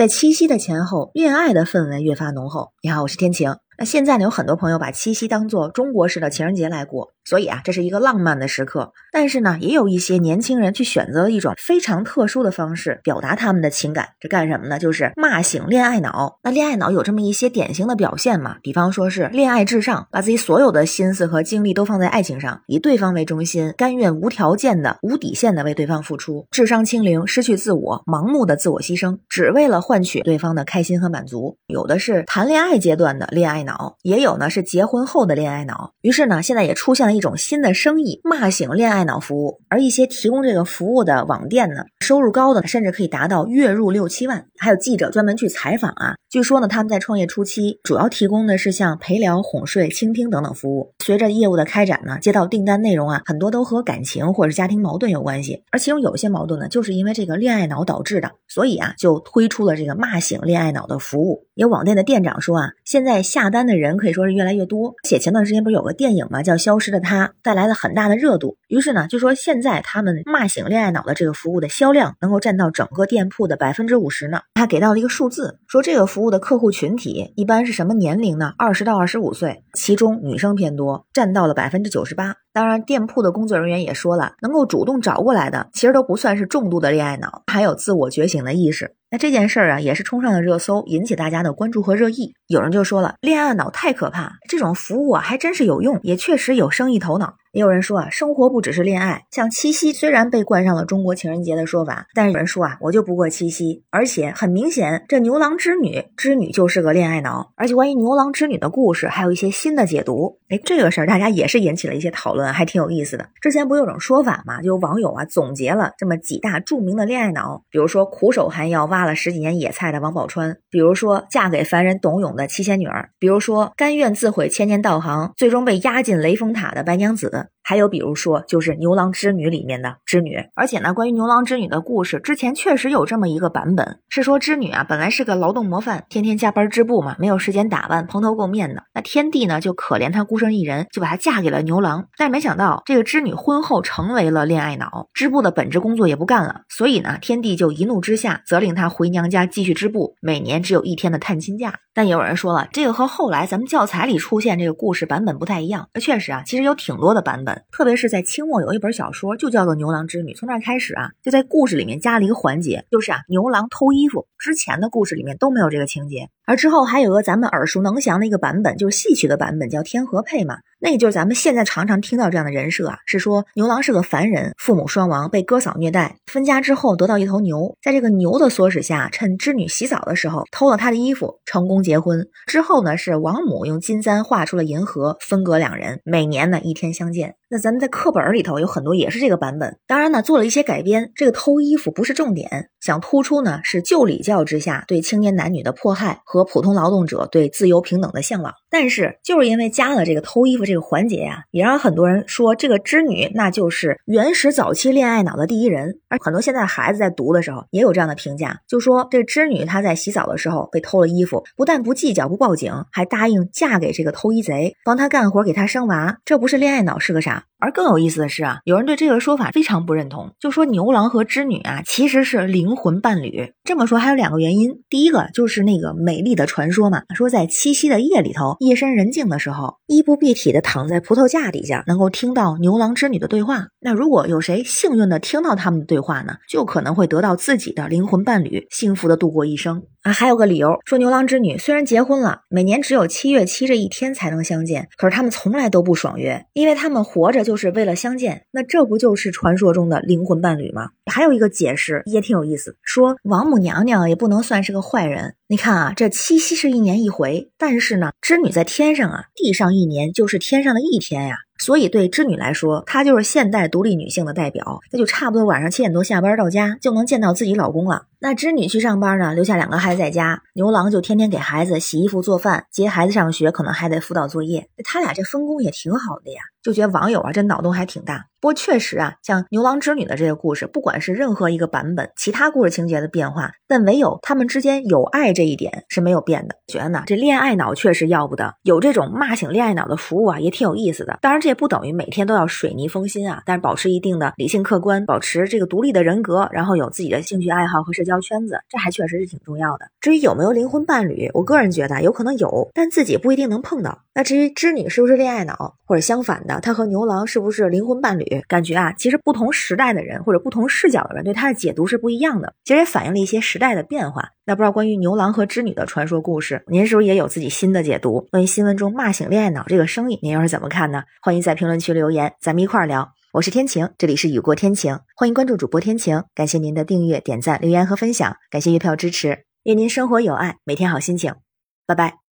在七夕的前后，恋爱的氛围越发浓厚。你好，我是天晴。那现在呢，有很多朋友把七夕当做中国式的情人节来过，所以啊，这是一个浪漫的时刻。但是呢，也有一些年轻人去选择了一种非常特殊的方式表达他们的情感，这干什么呢？就是骂醒恋爱脑。那恋爱脑有这么一些典型的表现嘛？比方说是恋爱至上，把自己所有的心思和精力都放在爱情上，以对方为中心，甘愿无条件的、无底线的为对方付出，智商清零，失去自我，盲目的自我牺牲，只为了换取对方的开心和满足。有的是谈恋爱阶段的恋爱脑。脑也有呢，是结婚后的恋爱脑。于是呢，现在也出现了一种新的生意——骂醒恋爱脑服务。而一些提供这个服务的网店呢，收入高的甚至可以达到月入六七万。还有记者专门去采访啊，据说呢，他们在创业初期主要提供的是像陪聊、哄睡、倾听等等服务。随着业务的开展呢，接到订单内容啊，很多都和感情或者家庭矛盾有关系。而其中有些矛盾呢，就是因为这个恋爱脑导致的，所以啊，就推出了这个骂醒恋爱脑的服务。有网店的店长说啊，现在下单。的人可以说是越来越多，且前段时间不是有个电影嘛，叫《消失的她》，带来了很大的热度。于是呢，就说现在他们骂醒恋爱脑的这个服务的销量能够占到整个店铺的百分之五十呢。他给到了一个数字，说这个服务的客户群体一般是什么年龄呢？二十到二十五岁，其中女生偏多，占到了百分之九十八。当然，店铺的工作人员也说了，能够主动找过来的，其实都不算是重度的恋爱脑，还有自我觉醒的意识。那这件事儿啊，也是冲上了热搜，引起大家的关注和热议。有人就说了，恋爱脑太可怕，这种服务啊，还真是有用，也确实有生意头脑。也有人说啊，生活不只是恋爱。像七夕虽然被冠上了中国情人节的说法，但是有人说啊，我就不过七夕。而且很明显，这牛郎织女，织女就是个恋爱脑。而且关于牛郎织女的故事，还有一些新的解读。哎，这个事儿大家也是引起了一些讨论，还挺有意思的。之前不有种说法嘛，就有网友啊总结了这么几大著名的恋爱脑，比如说苦守寒窑挖了十几年野菜的王宝钏，比如说嫁给凡人董永的七仙女儿，比如说甘愿自毁千年道行，最终被压进雷峰塔的白娘子。还有比如说，就是牛郎织女里面的织女，而且呢，关于牛郎织女的故事，之前确实有这么一个版本，是说织女啊，本来是个劳动模范，天天加班织布嘛，没有时间打扮，蓬头垢面的。那天帝呢，就可怜她孤身一人，就把她嫁给了牛郎。但是没想到，这个织女婚后成为了恋爱脑，织布的本职工作也不干了。所以呢，天帝就一怒之下，责令她回娘家继续织布，每年只有一天的探亲假。但也有人说了，这个和后来咱们教材里出现这个故事版本不太一样。那确实啊，其实有挺多的版本。特别是在清末有一本小说，就叫做《牛郎织女》。从那开始啊，就在故事里面加了一个环节，就是啊，牛郎偷衣服。之前的故事里面都没有这个情节。而之后还有个咱们耳熟能详的一个版本，就是戏曲的版本，叫《天河配》嘛。那个就是咱们现在常常听到这样的人设啊，是说牛郎是个凡人，父母双亡，被哥嫂虐待，分家之后得到一头牛，在这个牛的唆使下，趁织女洗澡的时候偷了她的衣服，成功结婚。之后呢，是王母用金簪画出了银河，分隔两人，每年呢一天相见。那咱们在课本里头有很多也是这个版本，当然呢做了一些改编。这个偷衣服不是重点，想突出呢是旧礼教之下对青年男女的迫害和和普通劳动者对自由平等的向往。但是就是因为加了这个偷衣服这个环节呀，也让很多人说这个织女那就是原始早期恋爱脑的第一人。而很多现在孩子在读的时候也有这样的评价，就说这织女她在洗澡的时候被偷了衣服，不但不计较不报警，还答应嫁给这个偷衣贼，帮他干活给他生娃，这不是恋爱脑是个啥？而更有意思的是啊，有人对这个说法非常不认同，就说牛郎和织女啊其实是灵魂伴侣。这么说还有两个原因，第一个就是那个美丽的传说嘛，说在七夕的夜里头，夜深人静的时候，衣不蔽体的躺在葡萄架底下，能够听到牛郎织女的对话。那如果有谁幸运的听到他们的对话呢，就可能会得到自己的灵魂伴侣，幸福的度过一生。啊，还有个理由说，牛郎织女虽然结婚了，每年只有七月七这一天才能相见，可是他们从来都不爽约，因为他们活着就是为了相见。那这不就是传说中的灵魂伴侣吗？还有一个解释也挺有意思，说王母娘娘也不能算是个坏人。你看啊，这七夕是一年一回，但是呢，织女在天上啊，地上一年就是天上的一天呀。所以，对织女来说，她就是现代独立女性的代表。那就差不多晚上七点多下班到家，就能见到自己老公了。那织女去上班呢，留下两个孩子在家，牛郎就天天给孩子洗衣服、做饭，接孩子上学，可能还得辅导作业。他俩这分工也挺好的呀。就觉得网友啊这脑洞还挺大。不过确实啊，像牛郎织女的这个故事，不管是任何一个版本，其他故事情节的变化，但唯有他们之间有爱这这一点是没有变的。觉得呢，这恋爱脑确实要不得，有这种骂醒恋爱脑的服务啊，也挺有意思的。当然，这也不等于每天都要水泥封心啊，但是保持一定的理性客观，保持这个独立的人格，然后有自己的兴趣爱好和社交圈子，这还确实是挺重要的。至于有没有灵魂伴侣，我个人觉得有可能有，但自己不一定能碰到。那至于织女是不是恋爱脑，或者相反的，她和牛郎是不是灵魂伴侣？感觉啊，其实不同时代的人或者不同视角的人对他的解读是不一样的。其实也反映了一些时代的变化。那不知道关于牛郎和织女的传说故事，您是不是也有自己新的解读？关于新闻中骂醒恋爱脑这个生意，您又是怎么看呢？欢迎在评论区留言，咱们一块儿聊。我是天晴，这里是雨过天晴，欢迎关注主播天晴。感谢您的订阅、点赞、留言和分享，感谢月票支持，愿您生活有爱，每天好心情。拜拜。